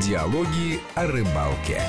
Диалоги о рыбалке.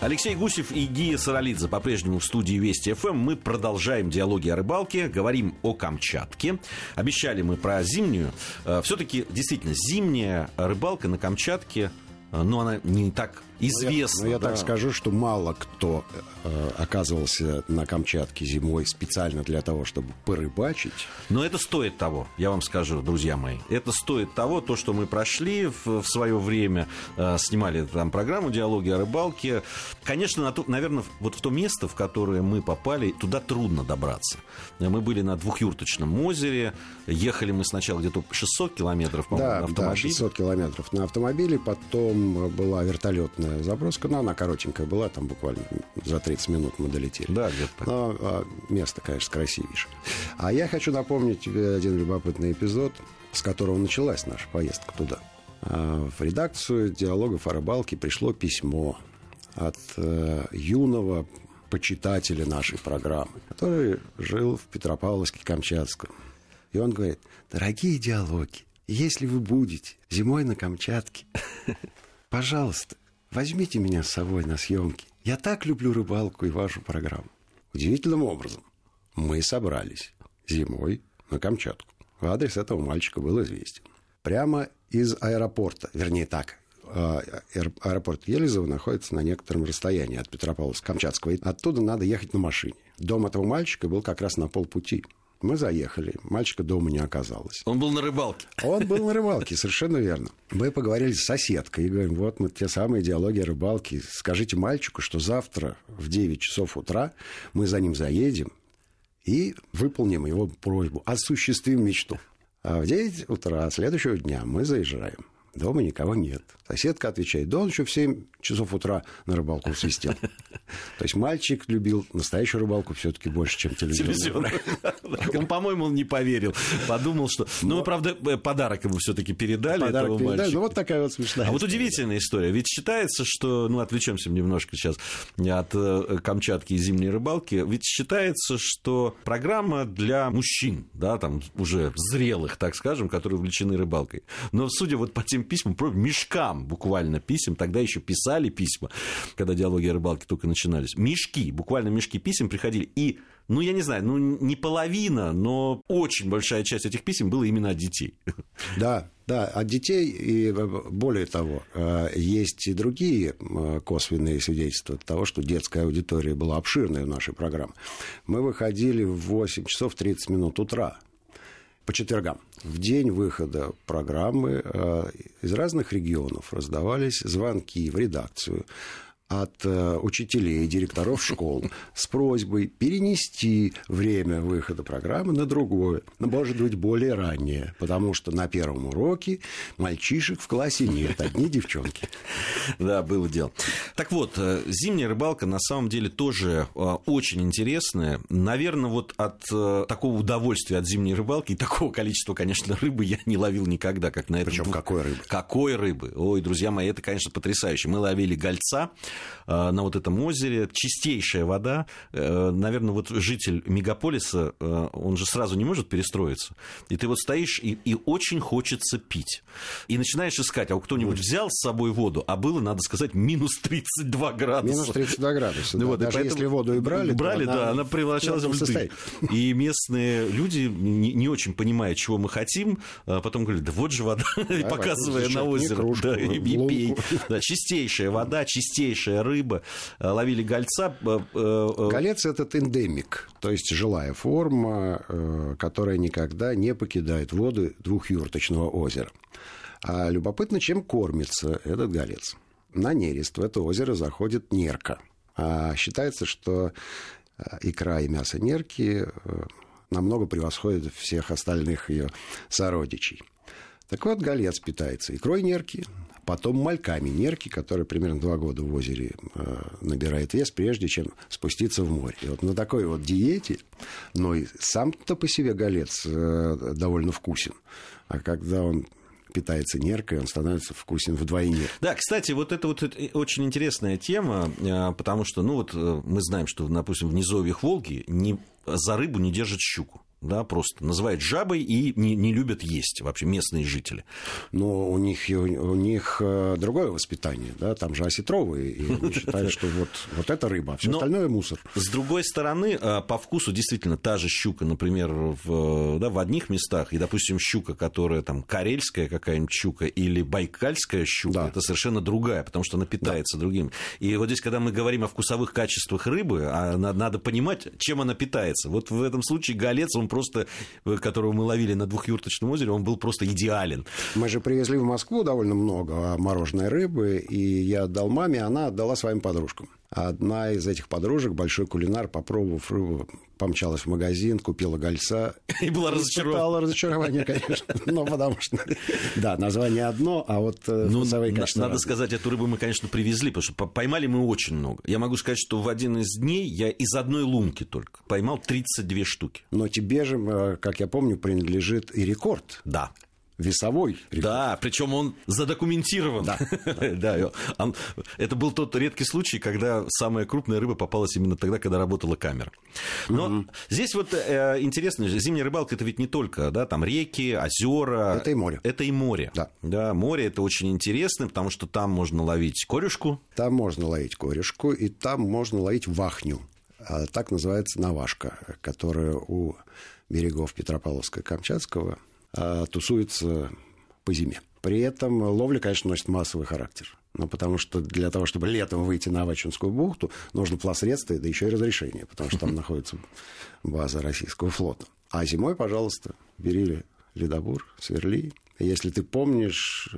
Алексей Гусев и Гия Саралидзе по-прежнему в студии Вести ФМ. Мы продолжаем диалоги о рыбалке, говорим о Камчатке. Обещали мы про зимнюю. Э, Все-таки, действительно, зимняя рыбалка на Камчатке, э, ну, она не так известна. Но я, но я да. так скажу, что мало кто э, оказывался на Камчатке зимой специально для того, чтобы порыбачить. Но это стоит того, я вам скажу, друзья мои. Это стоит того, то, что мы прошли в, в свое время, э, снимали там программу «Диалоги о рыбалке». Конечно, на то, наверное, вот в то место, в которое мы попали, туда трудно добраться. Мы были на двухюрточном озере, ехали мы сначала где-то 600 километров, по-моему, Да, на да, автомобиле. 600 километров на автомобиле, потом была вертолетная заброска, но она коротенькая была, там буквально за 30 минут мы долетели. Да, где-то. Но а, место, конечно, красивейшее. А я хочу напомнить тебе один любопытный эпизод, с которого началась наша поездка туда. А, В редакцию диалогов о рыбалке пришло письмо от э, юного почитателя нашей программы, который жил в Петропавловске-Камчатском. И он говорит, дорогие диалоги, если вы будете зимой на Камчатке, пожалуйста, возьмите меня с собой на съемки. Я так люблю рыбалку и вашу программу. Удивительным образом мы собрались зимой на Камчатку. Адрес этого мальчика был известен. Прямо из аэропорта, вернее так, а, аэр- аэропорт Елизово находится на некотором расстоянии от Петропавловска-Камчатского. И оттуда надо ехать на машине. Дом этого мальчика был как раз на полпути. Мы заехали, мальчика дома не оказалось. Он был на рыбалке. Он был на рыбалке, совершенно верно. Мы поговорили с соседкой и говорим, вот мы те самые диалоги о рыбалке. Скажите мальчику, что завтра в 9 часов утра мы за ним заедем и выполним его просьбу, осуществим мечту. А в 9 утра следующего дня мы заезжаем. Дома никого нет. Соседка отвечает, да он еще в 7 часов утра на рыбалку свистел. То есть мальчик любил настоящую рыбалку все-таки больше, чем. Он, по-моему, он не поверил. Подумал, что... Ну, правда, э, подарок ему все-таки передали Подарок передали. мальчику. Ну, вот такая вот смешная А вот удивительная история. Ведь считается, что, ну, отвлечемся немножко сейчас от э, Камчатки и зимней рыбалки. Ведь считается, что программа для мужчин, да, там уже зрелых, так скажем, которые увлечены рыбалкой. Но судя вот по тем письмам, мешкам буквально писем, тогда еще писали письма, когда диалоги о рыбалке только начинались. Мешки, буквально мешки писем приходили. И, ну, я не знаю, ну, не половина, но очень большая часть этих писем была именно от детей. Да, да, от детей, и э, более того, э, есть и другие э, косвенные свидетельства того, что детская аудитория была обширной у нашей программы. Мы выходили в 8 часов 30 минут утра по четвергам. В день выхода программы э, из разных регионов раздавались звонки в редакцию от э, учителей директоров школ с просьбой перенести время выхода программы на другое, ну, может быть, более раннее, потому что на первом уроке мальчишек в классе нет, одни девчонки. Да, было дело. Так вот, э, зимняя рыбалка на самом деле тоже э, очень интересная. Наверное, вот от такого удовольствия от зимней рыбалки и такого количества, конечно, рыбы я не ловил никогда, как на этом. Причем какой рыбы? Какой рыбы? Ой, друзья мои, это, конечно, потрясающе. Мы ловили гольца на вот этом озере, чистейшая вода. Э, Наверное, вот житель мегаполиса, э, он же сразу не может перестроиться. И ты вот стоишь, и, и очень хочется пить. И начинаешь искать, а кто-нибудь взял с собой воду, а было, надо сказать, минус 32 градуса. Минус 32 градуса. Ну да. вот, и Даже поэтому- если воду и брали, брали, да, она превращалась в льды. И местные люди, не, не очень понимая, чего мы хотим, а потом говорят, да вот же вода, и показывая на озеро. кружку, Да, и, и пей. Да, чистейшая вода, чистейшая рыба. А, Ловили гольца. э, э, Голец – этот эндемик, то есть жилая форма, э, которая никогда не покидает воды двухюрточного озера. А любопытно, чем кормится этот голец. На нерест в это озеро заходит нерка. А считается, что э, икра и мясо нерки э, намного превосходят всех остальных ее сородичей. Так вот, голец питается икрой нерки, потом мальками нерки, которые примерно два года в озере э, набирает вес, прежде чем спуститься в море. И вот на такой вот диете, но и сам-то по себе голец э, довольно вкусен. А когда он питается неркой, он становится вкусен вдвойне. Да, кстати, вот это вот это очень интересная тема, э, потому что, ну вот э, мы знаем, что, допустим, в низовьях Волги не, за рыбу не держат щуку. Да, просто называют жабой и не, не любят есть вообще местные жители. Но у них, у них э, другое воспитание, да, там же осетровые, и они считают, что вот, вот это рыба, а все остальное мусор. С другой стороны, э, по вкусу действительно та же щука, например, в, да, в одних местах, и, допустим, щука, которая там карельская какая-нибудь щука или байкальская щука, да. это совершенно другая, потому что она питается да. другим. И вот здесь, когда мы говорим о вкусовых качествах рыбы, а надо понимать, чем она питается. Вот в этом случае голец, он просто, э, которого мы ловили на двухюрточном озере, он был просто идеален. Мы же привезли в Москву довольно много мороженой рыбы, и я отдал маме, она отдала своим подружкам. Одна из этих подружек, большой кулинар, попробовав рыбу, помчалась в магазин, купила гольца. И была разочарована. Испытала разочарование, конечно. Но потому что, да, название одно, а вот э, ну, вкусовые качества Надо сказать, эту рыбу мы, конечно, привезли, потому что поймали мы очень много. Я могу сказать, что в один из дней я из одной лунки только поймал 32 штуки. Но тебе же, э, как я помню, принадлежит и рекорд. Да весовой. Рекорд. Да, причем он задокументирован. Да, да. Он, это был тот редкий случай, когда самая крупная рыба попалась именно тогда, когда работала камера. Но угу. здесь вот э, интересно, зимняя рыбалка это ведь не только, да, там реки, озера. Это и море. Это и море. Да. Да, море это очень интересно, потому что там можно ловить корюшку. Там можно ловить корюшку, и там можно ловить вахню. А так называется навашка, которая у берегов Петропавловска-Камчатского а, тусуется по зиме. При этом ловля, конечно, носит массовый характер. Ну, потому что для того, чтобы летом выйти на Авачинскую бухту, нужно плавсредство, да еще и разрешение, потому что там находится база российского флота. А зимой, пожалуйста, бери ледобур, сверли. Если ты помнишь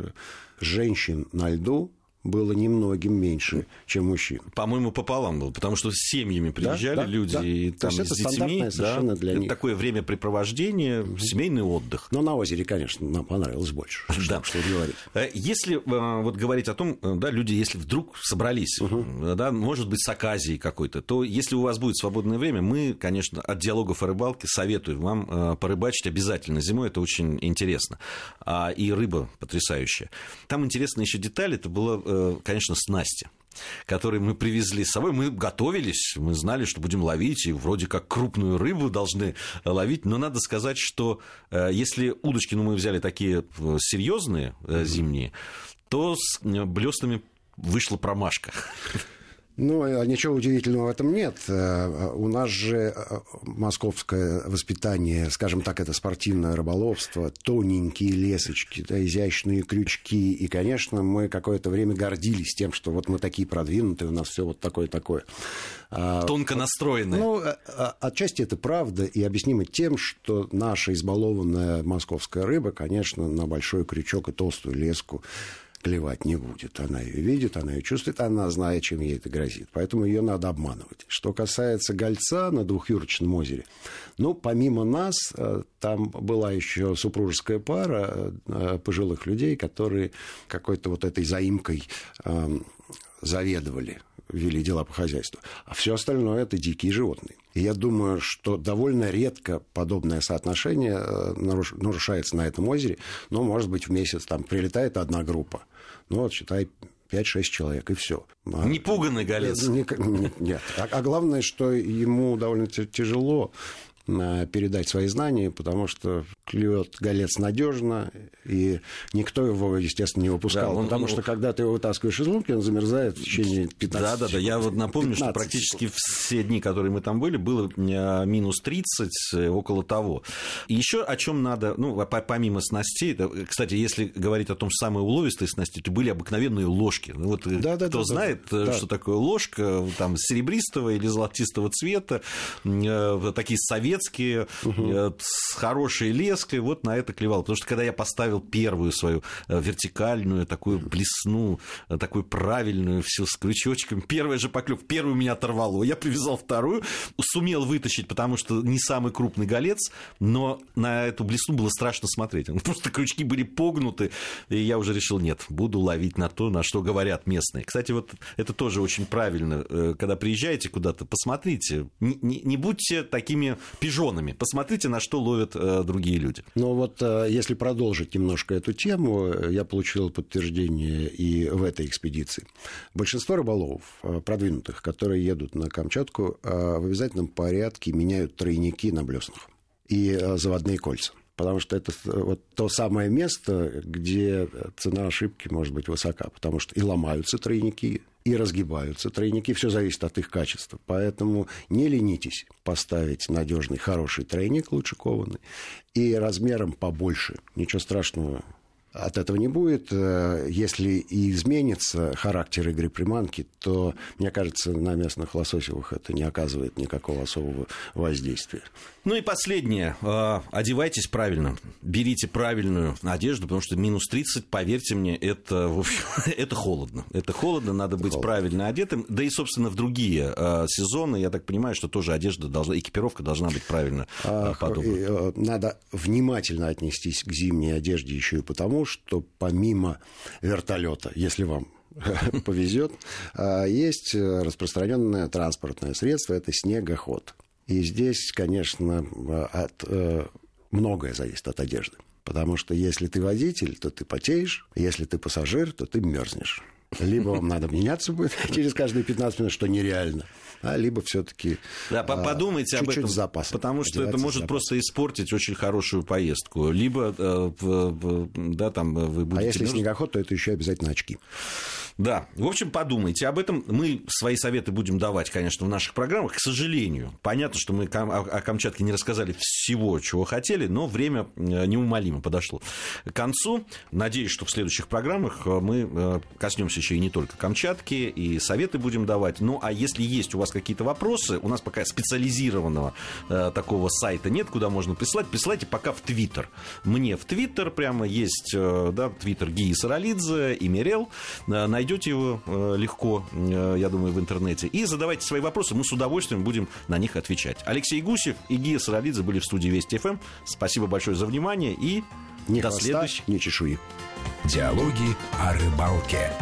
женщин на льду, было немногим меньше, чем мужчин. По-моему, пополам было, потому что с семьями приезжали да, да, люди да. и там с детьми. Да, для это них. такое времяпрепровождение, угу. семейный отдых. Но на озере, конечно, нам понравилось больше. Да. Что, что говорить. Э, если э, вот говорить о том, э, да, люди, если вдруг собрались, угу. да, может быть, с оказией какой-то, то если у вас будет свободное время, мы, конечно, от диалогов о рыбалке советуем вам порыбачить обязательно зимой, это очень интересно. А, и рыба потрясающая. Там интересная еще деталь, это было конечно, снасти которые мы привезли с собой. Мы готовились, мы знали, что будем ловить, и вроде как крупную рыбу должны ловить. Но надо сказать, что э, если удочки, ну, мы взяли такие э, серьезные зимние, то с блестами вышла промашка. Ну, а ничего удивительного в этом нет. Э, у нас же э, московское воспитание, скажем так, это спортивное рыболовство, тоненькие лесочки, да, изящные крючки. И, конечно, мы какое-то время гордились тем, что вот мы такие продвинутые, у нас все вот такое-такое. А, Тонко настроенные. Ну, э, отчасти это правда, и объяснимо тем, что наша избалованная московская рыба, конечно, на большой крючок и толстую леску клевать не будет. Она ее видит, она ее чувствует, она знает, чем ей это грозит. Поэтому ее надо обманывать. Что касается гольца на двухюрочном озере, ну, помимо нас, э, там была еще супружеская пара э, пожилых людей, которые какой-то вот этой заимкой эм, заведовали вели дела по хозяйству. А все остальное это дикие животные. И я думаю, что довольно редко подобное соотношение э, нарушается на этом озере. Но, может быть, в месяц там прилетает одна группа. Ну, вот, считай, 5-6 человек, и все. А Непуганный голец. Нет. А, а главное, что ему довольно тяжело передать свои знания, потому что клюет голец надежно, и никто его, естественно, не выпускал. Да, он, потому он... что когда ты его вытаскиваешь из лунки, он замерзает в течение 15 Да, да, да. Я вот напомню, что практически все дни, которые мы там были, было а, минус 30, э, около того. И еще о чем надо, ну, помимо снастей, кстати, если говорить о том самой уловистой снасти, то были обыкновенные ложки. Ну, вот э, да, да, кто да, знает, да, э, что да. такое ложка, там серебристого или золотистого цвета, такие советские советские, угу. с хорошей леской, вот на это клевал. Потому что когда я поставил первую свою э, вертикальную, такую блесну, э, такую правильную, все с крючочком, первая же поклев, первую меня оторвало, я привязал вторую, сумел вытащить, потому что не самый крупный голец, но на эту блесну было страшно смотреть. Просто крючки были погнуты, и я уже решил, нет, буду ловить на то, на что говорят местные. Кстати, вот это тоже очень правильно, когда приезжаете куда-то, посмотрите, не, не, не будьте такими пижонами. Посмотрите, на что ловят э, другие люди. Ну вот, э, если продолжить немножко эту тему, э, я получил подтверждение и в этой экспедиции. Большинство рыболовов, продвинутых, которые едут на Камчатку, в обязательном порядке меняют тройники на блеснах. и заводные кольца потому что это вот то самое место, где цена ошибки может быть высока, потому что и ломаются тройники, и разгибаются тройники, все зависит от их качества. Поэтому не ленитесь поставить надежный, хороший тройник, лучше кованый, и размером побольше. Ничего страшного от этого не будет. Э, если и изменится характер игры приманки, то, мне кажется, на местных лососевых это не оказывает никакого особого воздействия. Ну и последнее. Э, одевайтесь правильно. Берите правильную одежду, потому что минус 30, поверьте мне, это, в общем, это холодно. Это холодно, надо быть холодно. правильно одетым. Да и, собственно, в другие э, сезоны, я так понимаю, что тоже одежда должна, экипировка должна быть правильно подобрана. Надо внимательно отнестись к зимней одежде еще и потому, что помимо вертолета, если вам повезет, а, есть распространенное транспортное средство, это снегоход. И здесь, конечно, от, э, многое зависит от одежды. Потому что если ты водитель, то ты потеешь, если ты пассажир, то ты мерзнешь. Либо вам надо меняться будет через каждые 15 минут, что нереально а либо все-таки да, подумайте а, об этом, запас, потому что это может просто испортить очень хорошую поездку. Либо э, да, там вы будете... А если снегоход, то это еще обязательно очки. Да, в общем, подумайте об этом. Мы свои советы будем давать, конечно, в наших программах. К сожалению, понятно, что мы о Камчатке не рассказали всего, чего хотели, но время э, неумолимо подошло к концу. Надеюсь, что в следующих программах э, мы э, коснемся еще и не только Камчатки, и советы будем давать. Ну, а если есть у вас какие-то вопросы, у нас пока специализированного такого сайта нет, куда можно прислать, присылайте пока в Твиттер. Мне в Твиттер прямо есть, да, Твиттер Гии Саралидзе и Мирел. Найдите найдете его э, легко, э, я думаю, в интернете. И задавайте свои вопросы, мы с удовольствием будем на них отвечать. Алексей Гусев и Гия Саралидзе были в студии Вести ФМ. Спасибо большое за внимание и ни до следующего. Ни чешуи. Диалоги о рыбалке.